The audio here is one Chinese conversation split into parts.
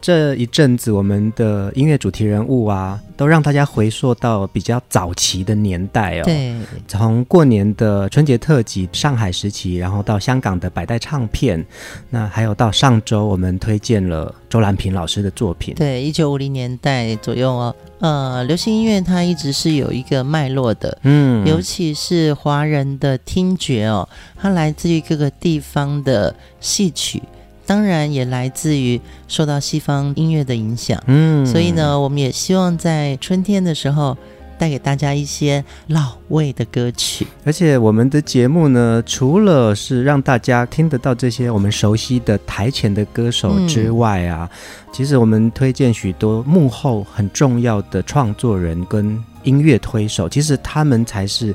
这一阵子，我们的音乐主题人物啊，都让大家回溯到比较早期的年代哦。对，从过年的春节特辑上海时期，然后到香港的百代唱片，那还有到上周我们推荐了周兰平老师的作品。对，一九五零年代左右哦。呃，流行音乐它一直是有一个脉络的，嗯，尤其是华人的听觉哦，它来自于各个地方的戏曲。当然也来自于受到西方音乐的影响，嗯，所以呢，我们也希望在春天的时候带给大家一些老味的歌曲。而且我们的节目呢，除了是让大家听得到这些我们熟悉的台前的歌手之外啊，嗯，其实我们推荐许多幕后很重要的创作人跟音乐推手，其实他们才是。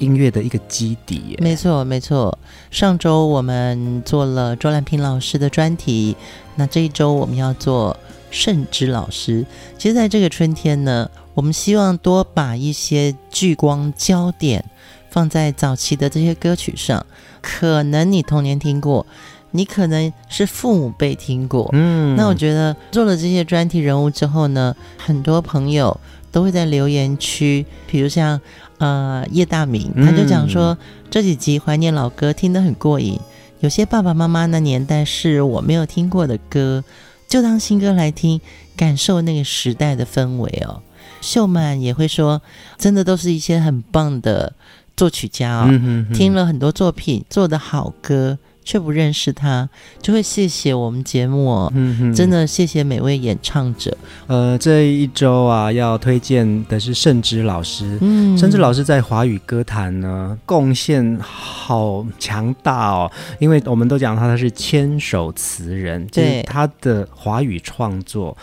音乐的一个基底，没错没错。上周我们做了周兰平老师的专题，那这一周我们要做盛之老师。其实，在这个春天呢，我们希望多把一些聚光焦点放在早期的这些歌曲上。可能你童年听过，你可能是父母辈听过。嗯，那我觉得做了这些专题人物之后呢，很多朋友都会在留言区，比如像。呃，叶大明他就讲说，这几集怀念老歌听得很过瘾，有些爸爸妈妈那年代是我没有听过的歌，就当新歌来听，感受那个时代的氛围哦。秀曼也会说，真的都是一些很棒的作曲家哦，听了很多作品做的好歌。却不认识他，就会谢谢我们节目哦。嗯哼，真的谢谢每位演唱者。呃，这一周啊，要推荐的是盛之老师。嗯，盛之老师在华语歌坛呢，贡献好强大哦。因为我们都讲他他是千手词人，对，就是他的华语创作。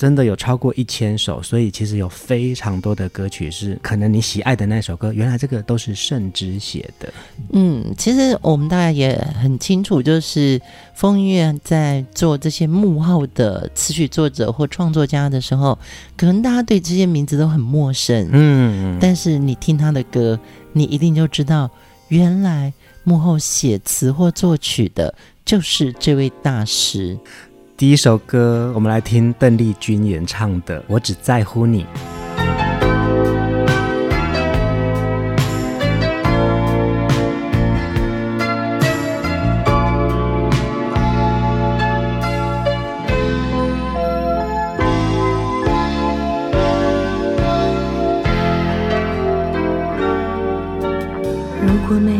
真的有超过一千首，所以其实有非常多的歌曲是可能你喜爱的那首歌，原来这个都是圣之写的。嗯，其实我们大家也很清楚，就是风音乐在做这些幕后的词曲作者或创作家的时候，可能大家对这些名字都很陌生。嗯，但是你听他的歌，你一定就知道，原来幕后写词或作曲的就是这位大师。第一首歌我们来听邓丽君演唱的我只在乎你。如果没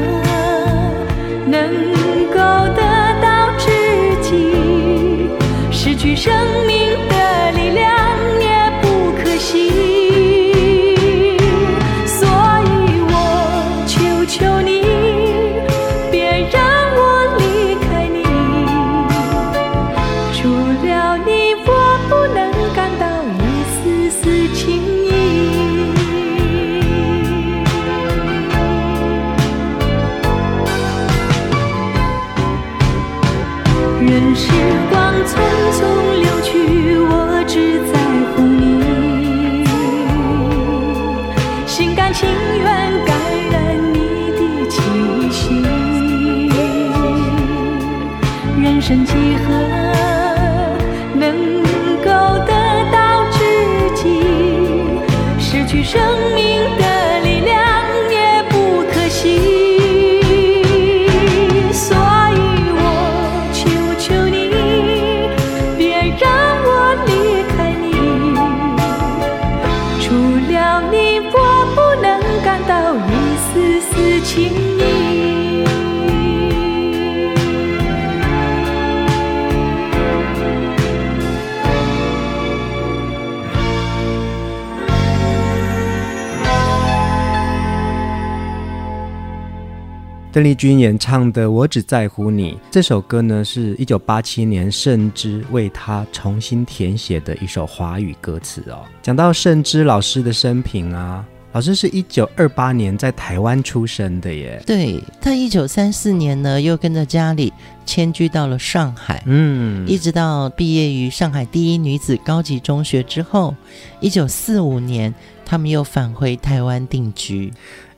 邓丽君演唱的《我只在乎你》这首歌呢，是一九八七年盛之为她重新填写的一首华语歌词哦。讲到盛之老师的生平啊，老师是一九二八年在台湾出生的耶。对，他一九三四年呢，又跟着家里迁居到了上海，嗯，一直到毕业于上海第一女子高级中学之后，一九四五年，他们又返回台湾定居。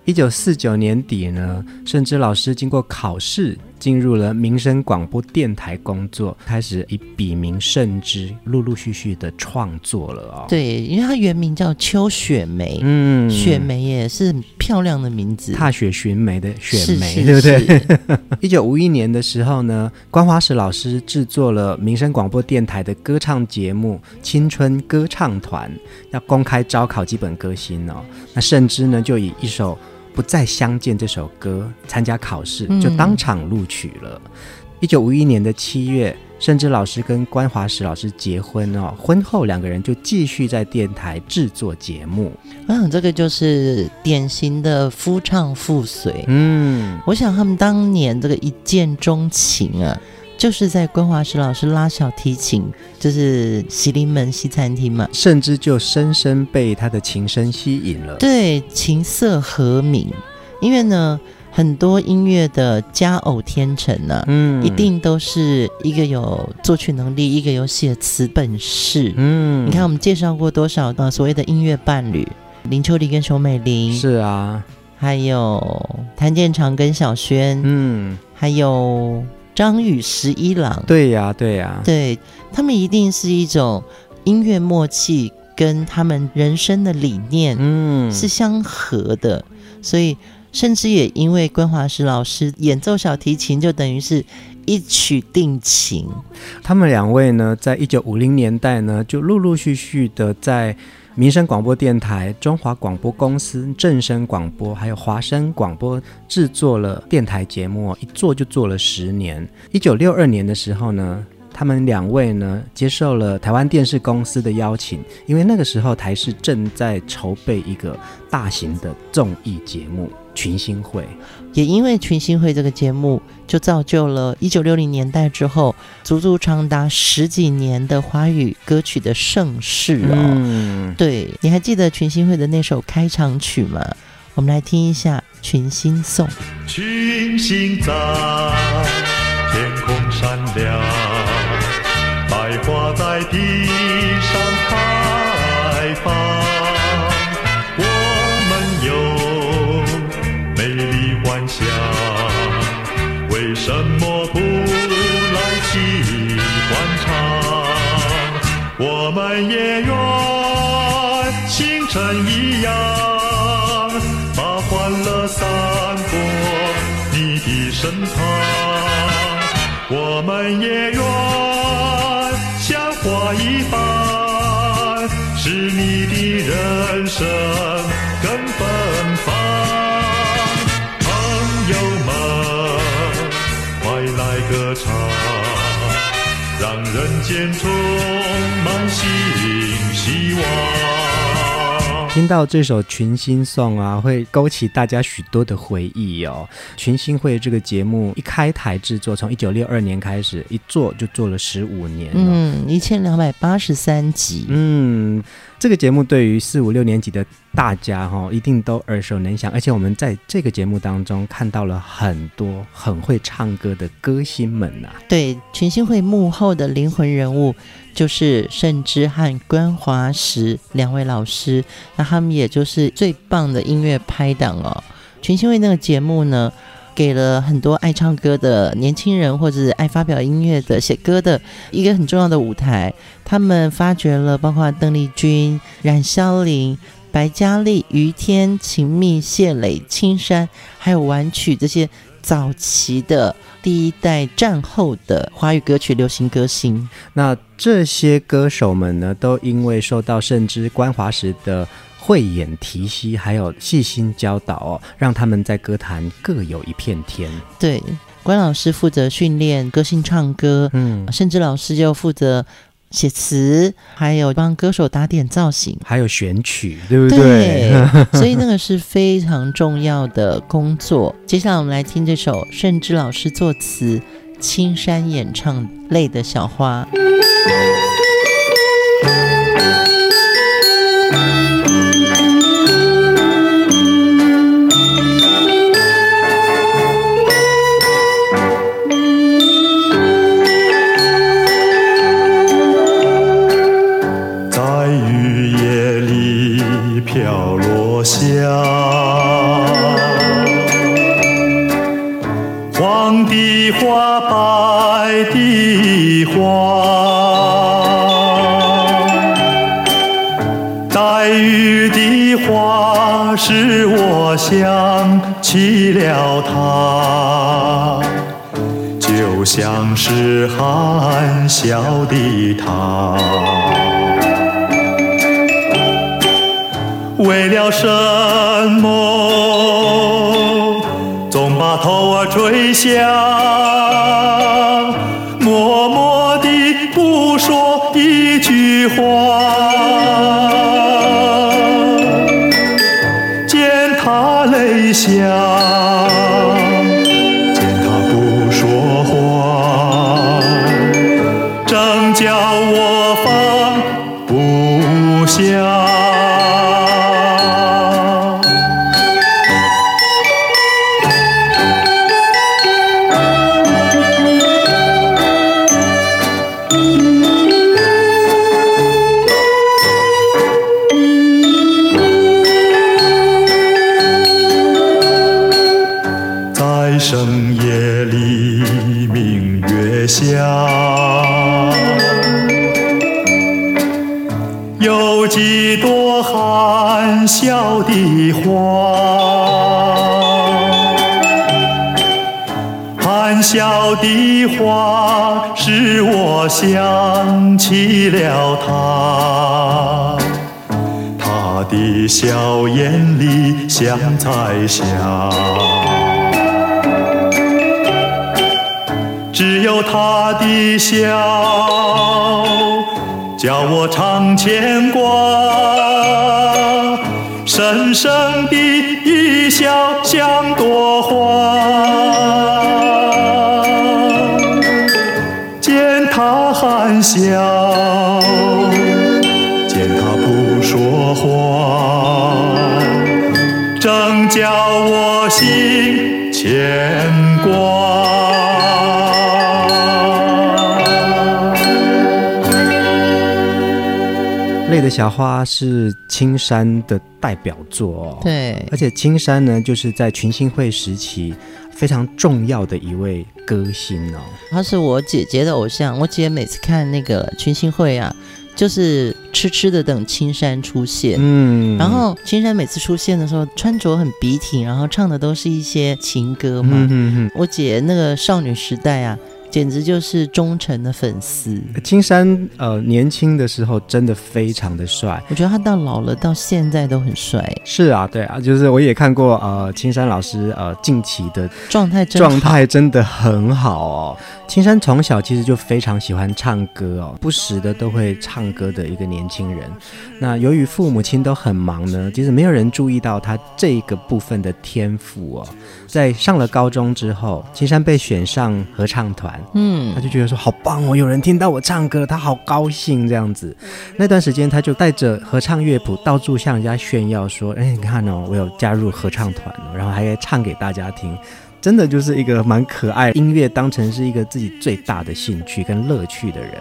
一九四九年底呢，盛之老师经过考试，进入了民生广播电台工作，开始以笔名盛之，陆陆续续的创作了哦。对，因为他原名叫邱雪梅，嗯，雪梅也是很漂亮的名字，踏雪寻梅的雪梅，是是是对不对？一九五一年的时候呢，关华石老师制作了民生广播电台的歌唱节目《青春歌唱团》，要公开招考基本歌星哦。那盛之呢，就以一首。不再相见这首歌参加考试，就当场录取了。一九五一年的七月，甚至老师跟关华石老师结婚哦。婚后两个人就继续在电台制作节目。我想这个就是典型的夫唱妇随。嗯，我想他们当年这个一见钟情啊。就是在关华石老师拉小提琴，就是西林门西餐厅嘛，甚至就深深被他的琴声吸引了。对，琴瑟和鸣。因为呢，很多音乐的佳偶天成呢、啊，嗯，一定都是一个有作曲能力，一个有写词本事。嗯，你看我们介绍过多少呃所谓的音乐伴侣，林秋离跟熊美玲，是啊，还有谭健常跟小轩，嗯，还有。张宇十一郎，对呀、啊，对呀、啊，对他们一定是一种音乐默契，跟他们人生的理念，嗯，是相合的。嗯、所以，甚至也因为关华石老师演奏小提琴，就等于是一曲定情。他们两位呢，在一九五零年代呢，就陆陆续续的在。民生广播电台、中华广播公司、正声广播，还有华声广播制作了电台节目，一做就做了十年。一九六二年的时候呢，他们两位呢接受了台湾电视公司的邀请，因为那个时候台视正在筹备一个大型的综艺节目。群星会也因为群星会这个节目，就造就了一九六零年代之后，足足长达十几年的华语歌曲的盛世哦。嗯，对，你还记得群星会的那首开场曲吗？我们来听一下《群星颂》。群星在天空闪亮，百花在地上开放。我们有美丽幻想，为什么不来起欢唱？我们也愿星辰一样。把欢乐散播你的身旁，我们也听到这首《群星颂》啊，会勾起大家许多的回忆哦。群星会这个节目一开台制作，从一九六二年开始，一做就做了十五年，嗯，一千两百八十三集，嗯。这个节目对于四五六年级的大家哈，一定都耳熟能详，而且我们在这个节目当中看到了很多很会唱歌的歌星们呐、对，群星会幕后的灵魂人物就是盛之和关华时两位老师，那他们也就是最棒的音乐拍档哦。群星会那个节目呢，给了很多爱唱歌的年轻人，或者是爱发表音乐的、写歌的一个很重要的舞台。他们发掘了包括邓丽君、冉肖玲、白嘉莉、于天、秦密、谢磊、青山，还有婉曲这些早期的第一代战后的华语歌曲流行歌星。那这些歌手们呢，都因为受到盛之关华时的慧眼提携，还有细心教导哦，让他们在歌坛各有一片天。对，关老师负责训练歌星唱歌，嗯，盛之老师就负责写词，还有帮歌手打点造型，还有选曲，对不对？对，所以那个是非常重要的工作。接下来我们来听这首盛之老师作词、青山演唱《泪的小花》。的话使我想起了他，他的笑眼里像彩霞，只有他的笑叫我常牵挂，深深的一笑像朵花。的小花是青山的代表作哦。对，而且青山呢，就是在群星会时期非常重要的一位歌星哦。他是我姐姐的偶像，我姐每次看那个群星会啊，就是痴痴的等青山出现。嗯，然后青山每次出现的时候，穿着很笔挺，然后唱的都是一些情歌嘛。嗯我姐那个少女时代啊。简直就是忠诚的粉丝。青山呃，年轻的时候真的非常的帅，我觉得他到老了到现在都很帅。是啊，对啊，就是我也看过呃，青山老师呃近期的状态状态真的很好哦。青山从小其实就非常喜欢唱歌哦，不时的都会唱歌的一个年轻人。那由于父母亲都很忙呢，其实没有人注意到他这个部分的天赋哦。在上了高中之后，青山被选上合唱团。嗯，他就觉得说好棒哦，有人听到我唱歌，他好高兴这样子。那段时间，他就带着合唱乐谱到处向人家炫耀说：“哎，你看哦，我有加入合唱团哦，然后还唱给大家听。”真的就是一个蛮可爱，音乐当成是一个自己最大的兴趣跟乐趣的人。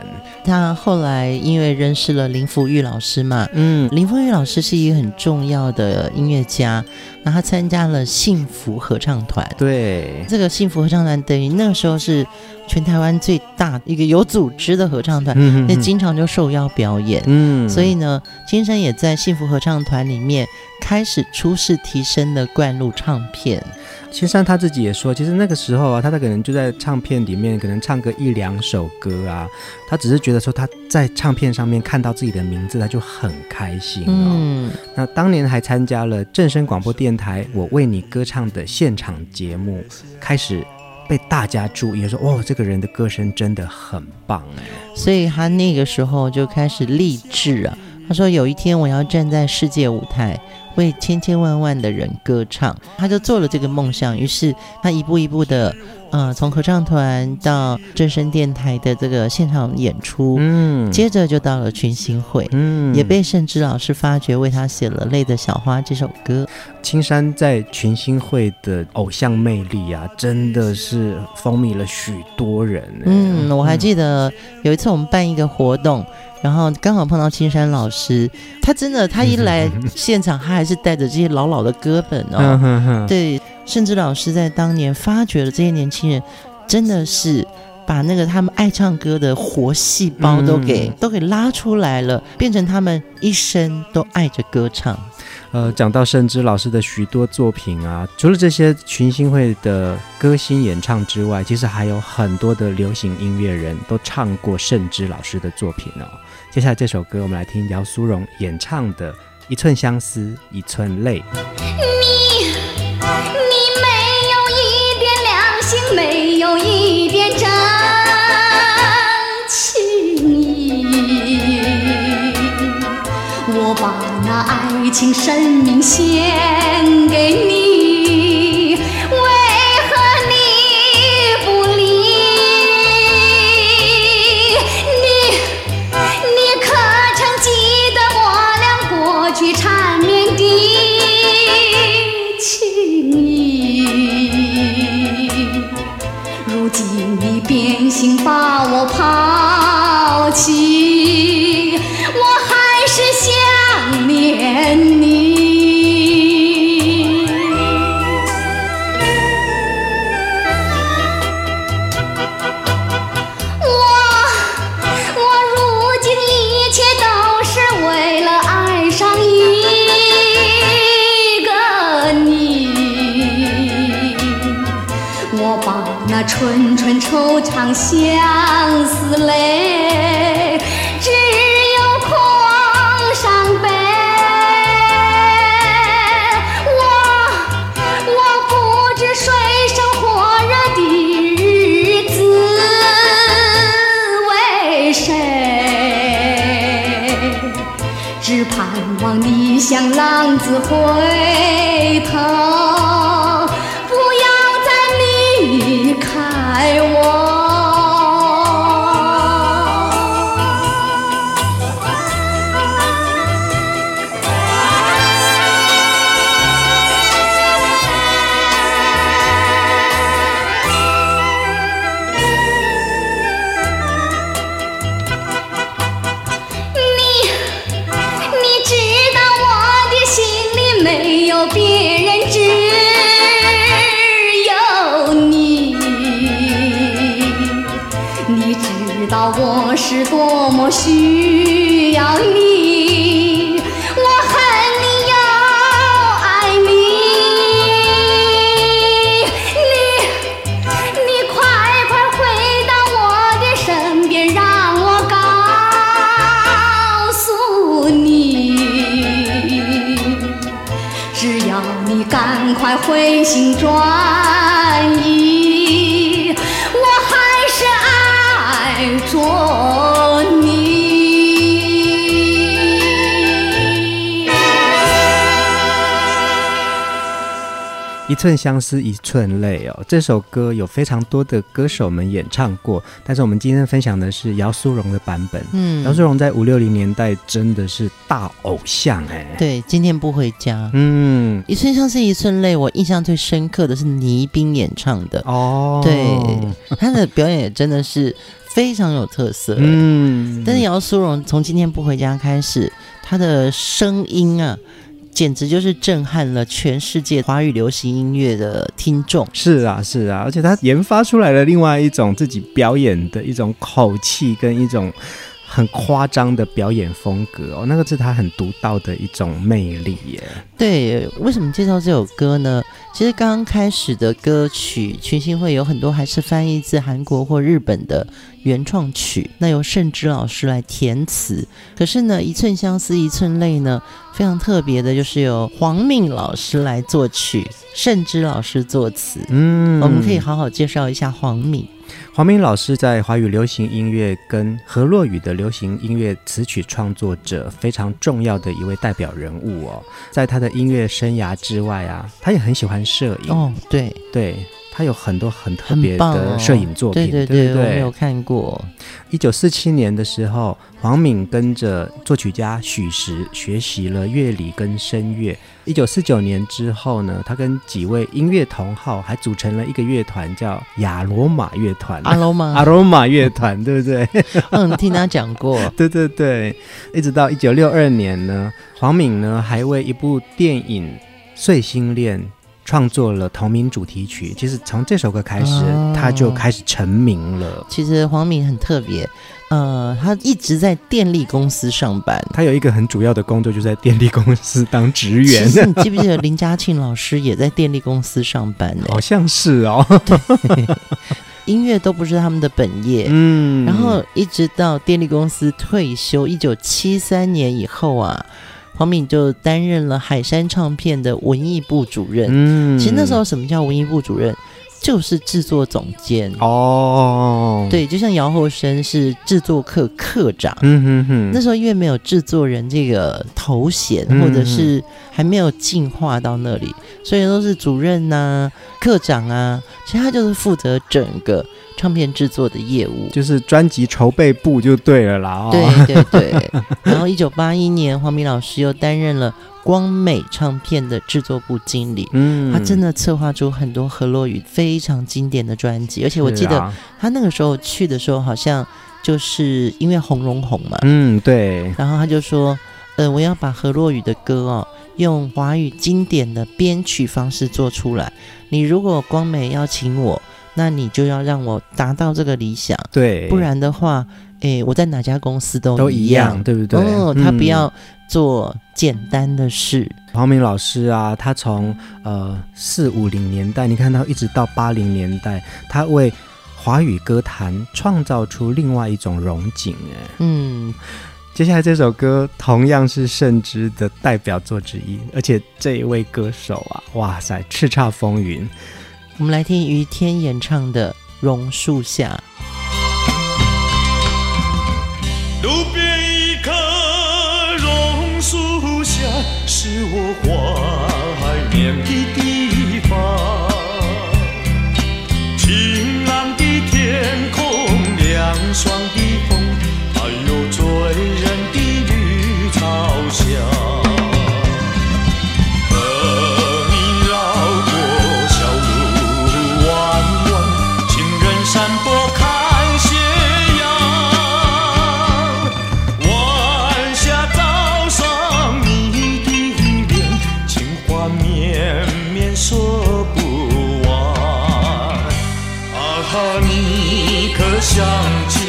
他后来因为认识了林福玉老师嘛，嗯，林福玉老师是一个很重要的音乐家，那他参加了幸福合唱团。对，这个幸福合唱团等于那个时候是全台湾最大一个有组织的合唱团，那、嗯、经常就受邀表演。嗯，所以呢，金山也在幸福合唱团里面开始初试提升的灌录唱片。青山他自己也说，其实那个时候啊，他他可能就在唱片里面，可能唱个一两首歌啊，他只是觉得说他在唱片上面看到自己的名字，他就很开心哦。嗯，那当年还参加了正声广播电台《我为你歌唱》的现场节目，开始被大家注意，说哦，这个人的歌声真的很棒哎。所以他那个时候就开始励志啊，他说有一天我要站在世界舞台。为千千万万的人歌唱，他就做了这个梦想。于是他一步一步的，呃，从合唱团到正声电台的这个现场演出，嗯，接着就到了群星会，嗯，也被盛之老师发掘，为他写了《泪的小花》这首歌。青山在群星会的偶像魅力啊，真的是风靡了许多人。嗯，我还记得有一次我们办一个活动。然后刚好碰到青山老师，他真的，他一来 现场，他还是带着这些老老的歌本哦。对，甚至老师在当年发掘了这些年轻人，真的是把那个他们爱唱歌的活细胞都给、嗯、都给拉出来了，变成他们一生都爱着歌唱。呃，讲到盛之老师的许多作品啊，除了这些群星会的歌星演唱之外，其实还有很多的流行音乐人都唱过盛之老师的作品哦。接下来这首歌，我们来听姚苏蓉演唱的《一寸相思一寸泪》。你，你没有一点良心，没有一点真情意。我把那爱情生命献给你。只盼望你像浪子回头，不要再离开我。我需要你。寸相思一寸泪哦，这首歌有非常多的歌手们演唱过，但是我们今天分享的是姚苏蓉的版本。嗯，姚苏蓉在五六零年代真的是大偶像哎。对，今天不回家。嗯，一寸相思一寸泪，我印象最深刻的是倪斌演唱的哦。对，他的表演也真的是非常有特色。嗯，但是姚苏蓉从今天不回家开始，他的声音啊。简直就是震撼了全世界华语流行音乐的听众。是啊，是啊，而且他研发出来了另外一种自己表演的一种口气跟一种很夸张的表演风格哦，那个是他很独到的一种魅力耶。对，为什么介绍这首歌呢？其实刚刚开始的歌曲群星会有很多还是翻译自韩国或日本的原创曲，那由盛之老师来填词。可是呢，一寸相思一寸泪呢，非常特别的就是由黄敏老师来作曲，盛之老师作词。嗯，我们可以好好介绍一下黄敏。黄明老师在华语流行音乐跟何洛雨的流行音乐词曲创作者非常重要的一位代表人物哦，在他的音乐生涯之外啊，他也很喜欢摄影哦，对对。他有很多很特别的摄影作品，哦、对对对，对对对，我没有看过。一九四七年的时候，黄敏跟着作曲家许石学习了乐理跟声乐。一九四九年之后呢，他跟几位音乐同好还组成了一个乐团，叫亚罗马乐团。阿罗马，阿罗马乐团，对不对？嗯，听他讲过。对对对，一直到一九六二年呢，黄敏呢还为一部电影《碎心恋》。创作了同名主题曲，其实从这首歌开始，哦、他就开始成名了。其实黄敏很特别，呃，他一直在电力公司上班。他有一个很主要的工作，就在电力公司当职员。其实你记不记得林嘉庆老师也在电力公司上班呢？好像是哦。对，音乐都不是他们的本业。嗯，然后一直到电力公司退休，一九七三年以后啊。黄敏就担任了海山唱片的文艺部主任。嗯，其实那时候什么叫文艺部主任？就是制作总监哦。对，就像姚厚生是制作课课长。嗯哼哼。那时候因为没有制作人这个头衔，嗯、或者是还没有进化到那里，所以都是主任呐、啊、课长啊。其实他就是负责整个。唱片制作的业务就是专辑筹备部就对了啦。哦，对对对。然后一九八一年，黄明老师又担任了光美唱片的制作部经理。嗯，他真的策划出很多何洛雨非常经典的专辑，而且我记得他那个时候去的时候，好像就是因为红龙红嘛。嗯，对。然后他就说：“呃，我要把何洛雨的歌哦，用华语经典的编曲方式做出来。你如果光美邀请我。”那你就要让我达到这个理想，对，不然的话，诶，我在哪家公司都都一样，对不对？哦，他不要做简单的事。黄明老师啊，他从呃四五零年代，你看到一直到八零年代，他为华语歌坛创造出另外一种荣景。哎，嗯，接下来这首歌同样是盛之的代表作之一，而且这一位歌手啊，哇塞，叱咤风云。我们来听于天演唱的《榕树下》。路边一棵榕树下，是我怀念的地方。晴朗的天空，凉爽的风，还有醉人的绿草香。想起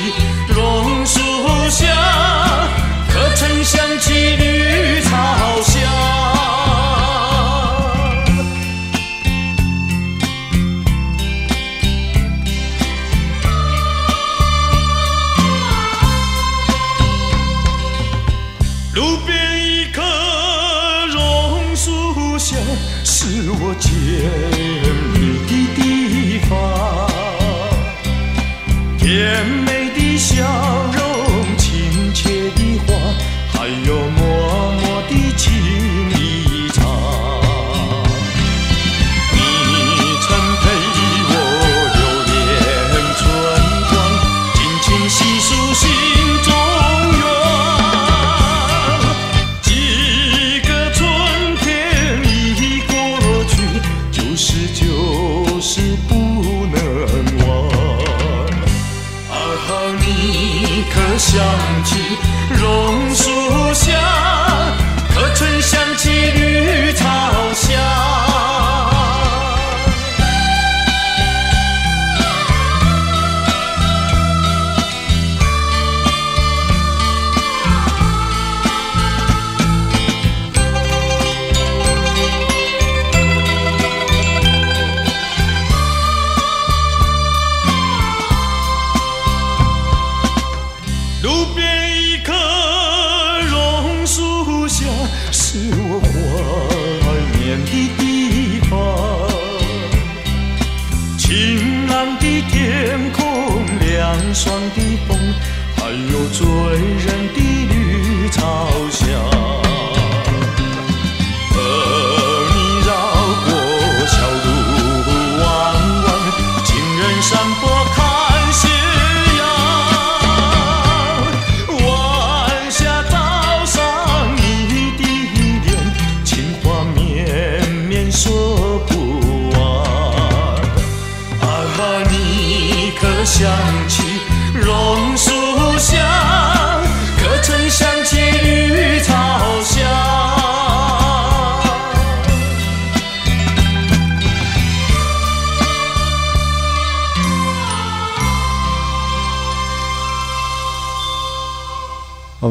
霜的风还有醉人的绿草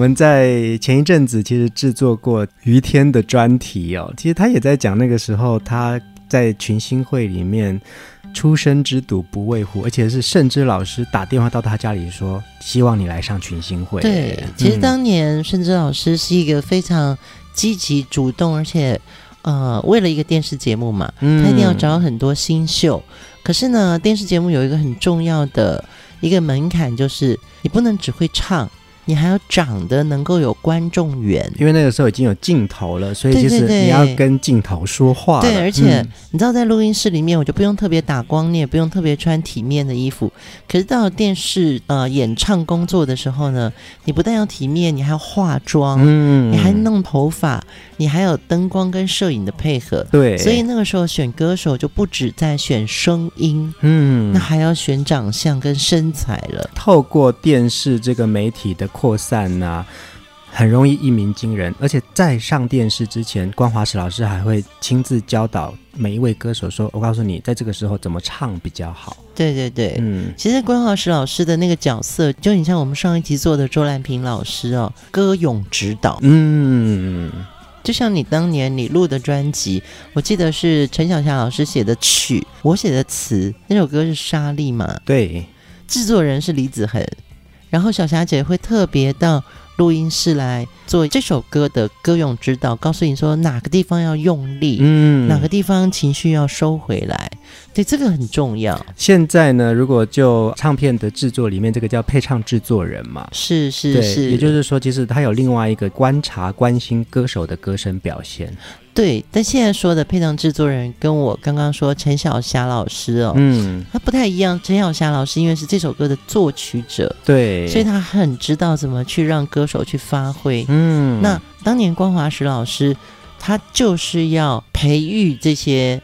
们在前一阵子其实制作过于天的专题哦，其实他也在讲那个时候他在群星会里面出生之犊不畏虎，而且是盛之老师打电话到他家里说希望你来上群星会。对，其实当年盛之老师是一个非常积极主动，而且呃为了一个电视节目嘛，他一定要找很多新秀。可是呢，电视节目有一个很重要的一个门槛，就是你不能只会唱。你还要长得能够有观众缘，因为那个时候已经有镜头了，所以就是你要跟镜头说话。对，而且、嗯、你知道，在录音室里面，我就不用特别打光，你也不用特别穿体面的衣服。可是到了电视呃演唱工作的时候呢，你不但要体面，你还要化妆，嗯，你还弄头发，你还有灯光跟摄影的配合。对，所以那个时候选歌手就不止在选声音，嗯，那还要选长相跟身材了。透过电视这个媒体的。扩散呢、啊，很容易一鸣惊人。而且在上电视之前，关华石老师还会亲自教导每一位歌手说：“我告诉你，在这个时候怎么唱比较好。”对对对，嗯，其实关华石老师的那个角色，就你像我们上一集做的周兰平老师哦，歌咏指导。嗯，就像你当年你录的专辑，我记得是陈小霞老师写的曲，我写的词，那首歌是沙粒嘛？对，制作人是李子恒。然后小霞姐会特别到录音室来做这首歌的歌咏指导，告诉你说哪个地方要用力，嗯，哪个地方情绪要收回来，对，这个很重要。现在呢，如果就唱片的制作里面，这个叫配唱制作人嘛，是是是，也就是说，其实他有另外一个观察、关心歌手的歌声表现。对，但现在说的配唱制作人跟我刚刚说陈小霞老师哦，嗯，他不太一样。陈小霞老师因为是这首歌的作曲者，对，所以他很知道怎么去让歌手去发挥。嗯，那当年光华石老师，他就是要培育这些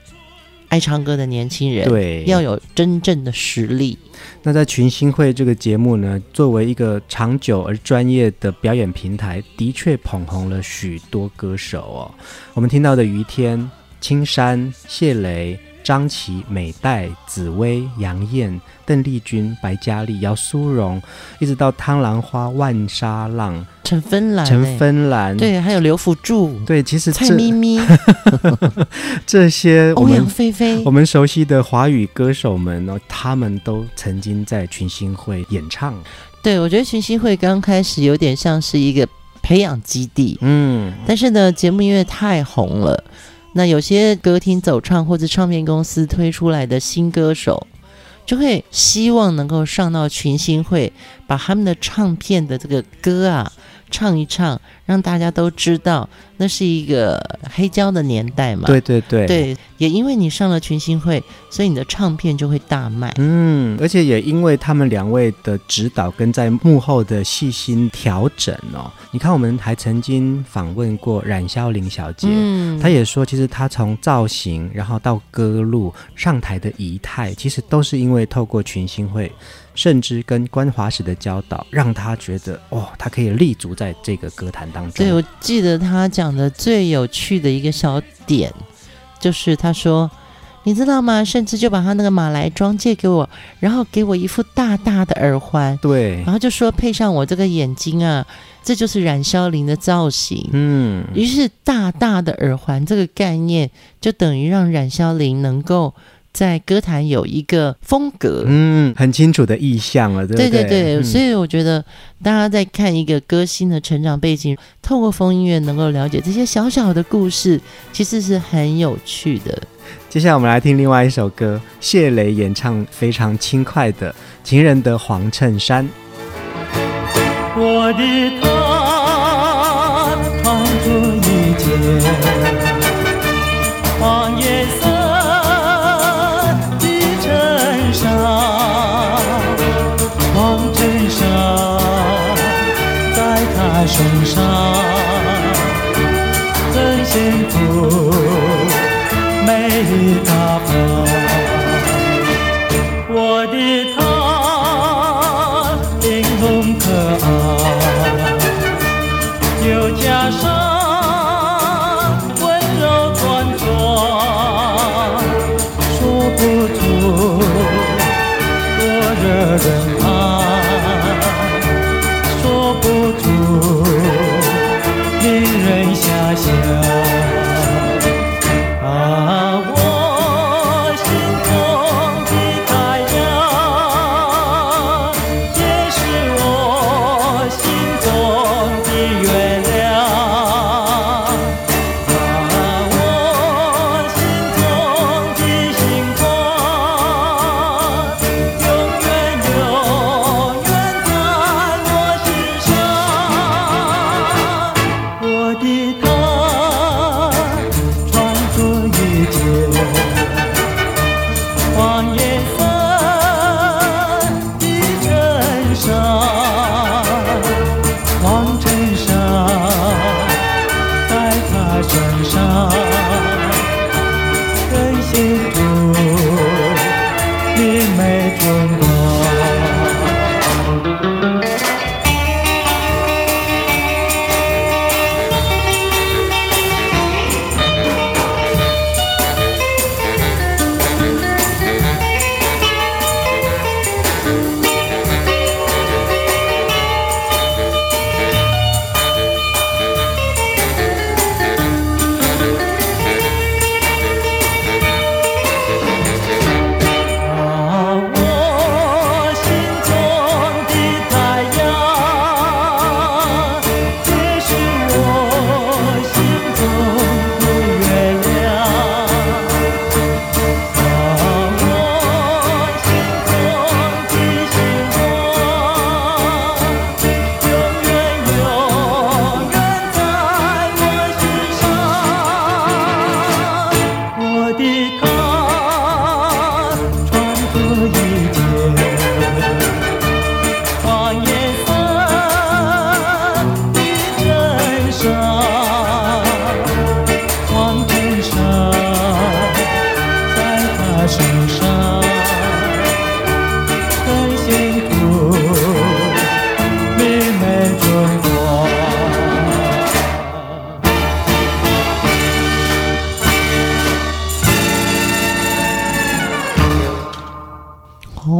爱唱歌的年轻人，对，要有真正的实力。那在群星会这个节目呢，作为一个长久而专业的表演平台，的确捧红了许多歌手哦。我们听到的于天、青山、谢雷、张琪、美代、紫薇、杨燕、邓丽君、白嘉莉、姚苏荣，一直到汤兰花、万沙浪、陈芬兰、陈芬兰，对，还有刘福助，对，其实蔡咪咪，这些欧阳菲菲，我们熟悉的华语歌手们哦，他们都曾经在群星会演唱。对，我觉得群星会刚开始有点像是一个培养基地，嗯，但是呢，节目因为太红了，那有些歌厅走唱或者唱片公司推出来的新歌手，就会希望能够上到群星会，把他们的唱片的这个歌啊唱一唱，让大家都知道那是一个黑胶的年代嘛。对对对，对，也因为你上了群星会，所以你的唱片就会大卖。嗯，而且也因为他们两位的指导跟在幕后的细心调整哦，你看我们还曾经访问过冉萧玲小姐，嗯，她也说，其实她从造型，然后到歌路上台的仪态，其实都是因为透过群星会。甚至跟关华时的教导，让他觉得哦，他可以立足在这个歌坛当中。对，我记得他讲的最有趣的一个小点，就是他说：“你知道吗？甚至就把他那个马来装借给我，然后给我一副大大的耳环，对，然后就说配上我这个眼睛啊，这就是冉萧林的造型。嗯，于是大大的耳环这个概念，就等于让冉萧林能够。”在歌坛有一个风格，嗯，很清楚的意向了，对不对？对对对，嗯、所以我觉得大家在看一个歌星的成长背景，透过风音乐能够了解这些小小的故事，其实是很有趣的。接下来我们来听另外一首歌，谢雷演唱非常轻快的《情人的黄衬衫》。我的他穿着一件黄颜身上很幸福，美丽大方。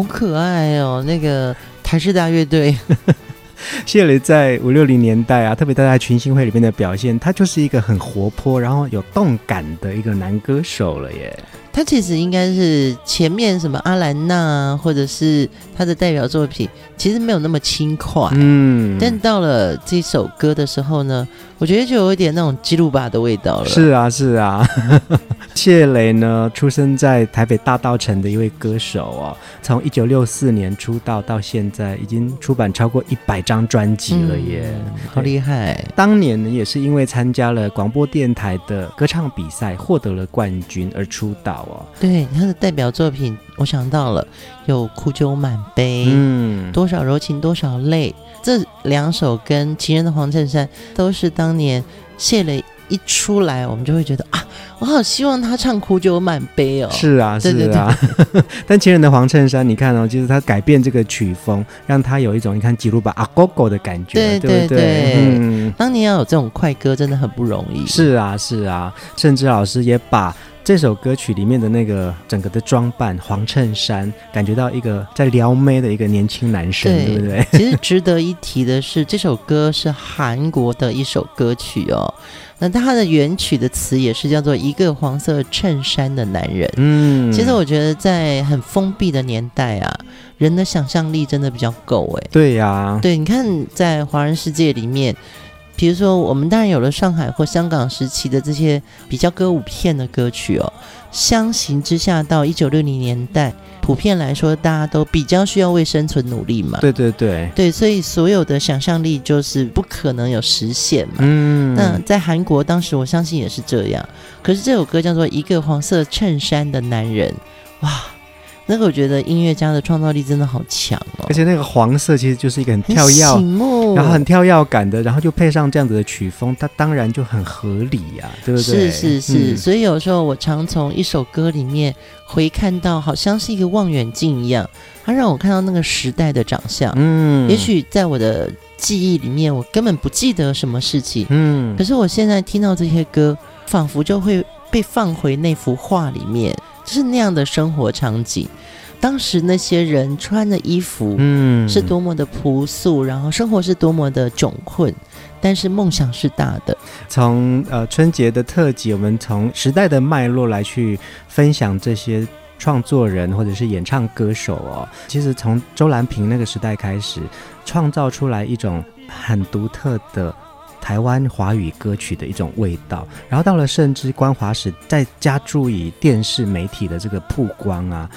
可爱哦，那个台式大乐队。谢磊在五六零年代啊，特别在群星会里面的表现，他就是一个很活泼，然后有动感的一个男歌手了耶。他其实应该是前面什么阿兰娜，或者是他的代表作品，其实没有那么轻快。嗯，但到了这首歌的时候呢，我觉得就有一点那种基鲁巴的味道了。是啊，是啊。谢雷呢，出生在台北大道城的一位歌手哦，从一九六四年出道到现在，已经出版超过一百张专辑了耶，嗯、好厉害！当年呢，也是因为参加了广播电台的歌唱比赛，获得了冠军而出道哦。对，他的代表作品，我想到了有《苦酒满杯》，嗯，多少柔情多少泪，这两首跟《情人的黄衬衫》都是当年谢磊一出来，我们就会觉得啊。我好希望他唱《苦酒满杯》哦。是啊，是啊。但情人的黄衬衫，你看哦，就是他改变这个曲风，让他有一种你看吉鲁巴阿哥哥的感觉，对对对。对对嗯，当年要有这种快歌真的很不容易。是啊，是啊。甚至老师也把这首歌曲里面的那个整个的装扮，黄衬衫，感觉到一个在撩妹的一个年轻男生，对，对不对？其实值得一提的是，这首歌是韩国的一首歌曲哦。那它的原曲的词也是叫做一个黄色衬衫的男人。嗯，其实我觉得在很封闭的年代啊，人的想象力真的比较够哎。对呀、啊，对，你看在华人世界里面，比如说我们当然有了上海或香港时期的这些比较歌舞片的歌曲哦，相形之下，到一九六零年代。普遍来说，大家都比较需要为生存努力嘛。对对对，对，所以所有的想象力就是不可能有实现嘛。嗯，那在韩国当时，我相信也是这样。可是这首歌叫做《一个黄色衬衫的男人》，哇。那个我觉得音乐家的创造力真的好强哦，而且那个黄色其实就是一个很跳跃，然后很跳跃感的，然后就配上这样子的曲风，它当然就很合理呀，对不对？是是是，嗯，所以有时候我常从一首歌里面回看到，好像是一个望远镜一样，它让我看到那个时代的长相。嗯，也许在我的记忆里面，我根本不记得什么事情。嗯，可是我现在听到这些歌，仿佛就会被放回那幅画里面。就是那样的生活场景，当时那些人穿的衣服，嗯，是多么的朴素，然后生活是多么的窘困，但是梦想是大的。从呃春节的特辑，我们从时代的脉络来去分享这些创作人或者是演唱歌手哦。其实从周兰平那个时代开始，创造出来一种很独特的。台湾华语歌曲的一种味道，然后到了甚至光华时，再加注以电视媒体的这个曝光啊，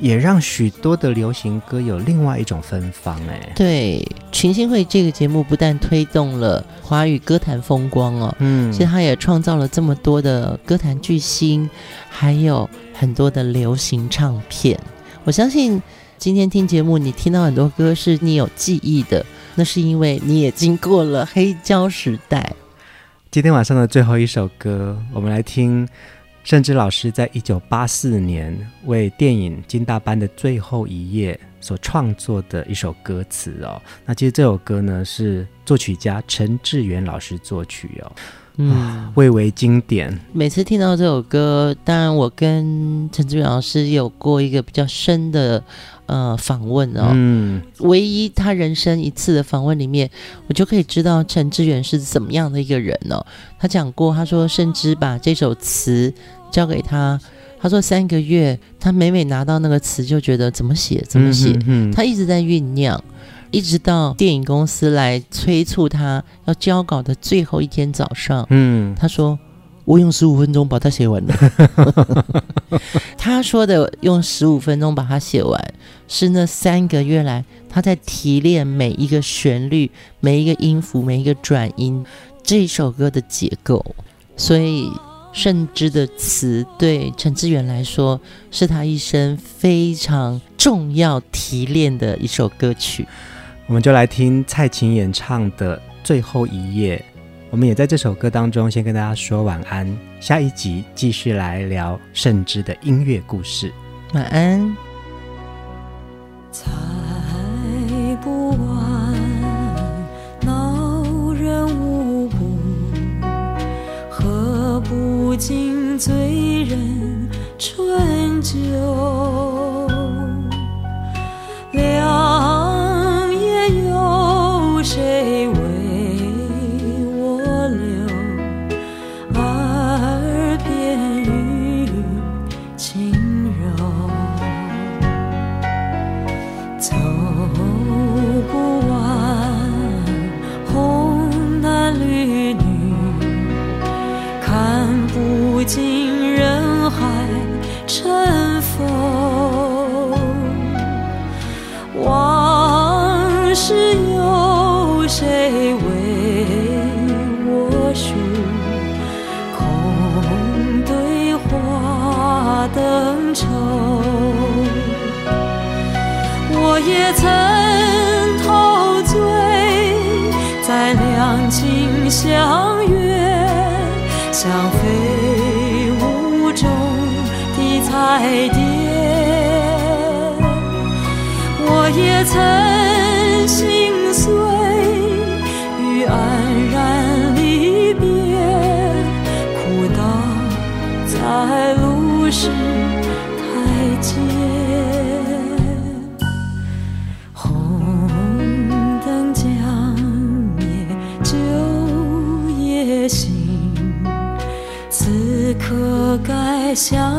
也让许多的流行歌有另外一种芬芳。哎，对，群星会这个节目不但推动了华语歌坛风光哦，嗯，其实它也创造了这么多的歌坛巨星，还有很多的流行唱片。我相信今天听节目，你听到很多歌是你有记忆的。那是因为你也经过了黑胶时代。今天晚上的最后一首歌，我们来听盛之老师在一九八四年为电影《金大班的最后一夜》所创作的一首歌词哦。那其实这首歌呢，是作曲家陈志远老师作曲哦。嗯，蔚为经典。每次听到这首歌，当然我跟陈志远老师有过一个比较深的呃访问哦。嗯，唯一他人生一次的访问里面，我就可以知道陈志远是怎么样的一个人哦。他讲过，他说甚至把这首词交给他，他说三个月，他每每拿到那个词就觉得怎么写怎么写，嗯哼哼，他一直在酝酿。一直到电影公司来催促他要交稿的最后一天早上，嗯，他说：“我用十五分钟把它写完了。”他说的用十五分钟把它写完，是那三个月来他在提炼每一个旋律、每一个音符、每一个转音这首歌的结构。所以，盛之的词对陈志远来说，是他一生非常重要提炼的一首歌曲。我们就来听蔡琴演唱的《最后一夜》。我们也在这首歌当中先跟大家说晚安，下一集继续来聊盛之的音乐故事。晚安。猜不完，恼人无故，喝不尽醉人春酒。尽人海尘封，往事有谁为我述？空对花灯愁，我也曾陶醉在两情相悦。像飞彩蝶，我也曾心碎与黯然离别，哭倒在路石台阶，红灯将灭，酒也醒。此刻该向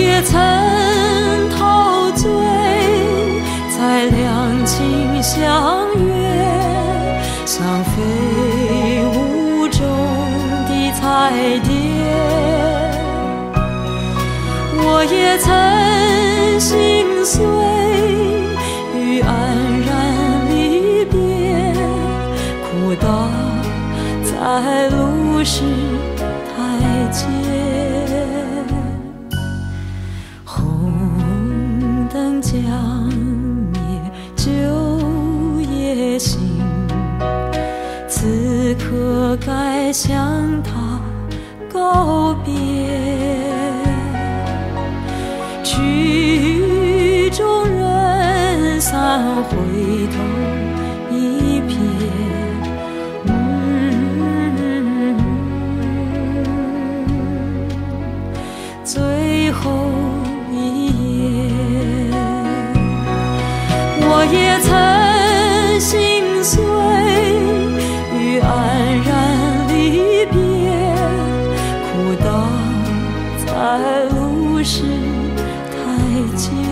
也曾陶醉在两情相悦，像飞舞中的彩蝶。我也曾心碎于黯然离别，哭倒在路时台